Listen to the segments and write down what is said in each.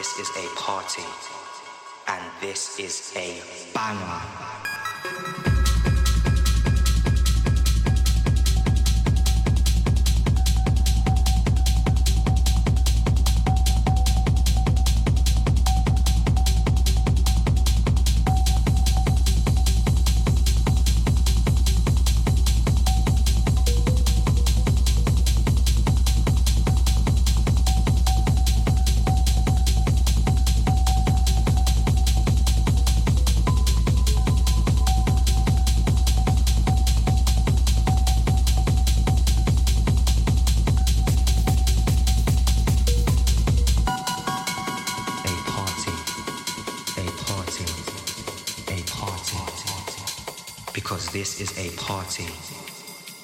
this is a party, and this is a banger.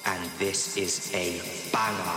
And this is a banger.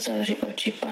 ça, j'ai pas,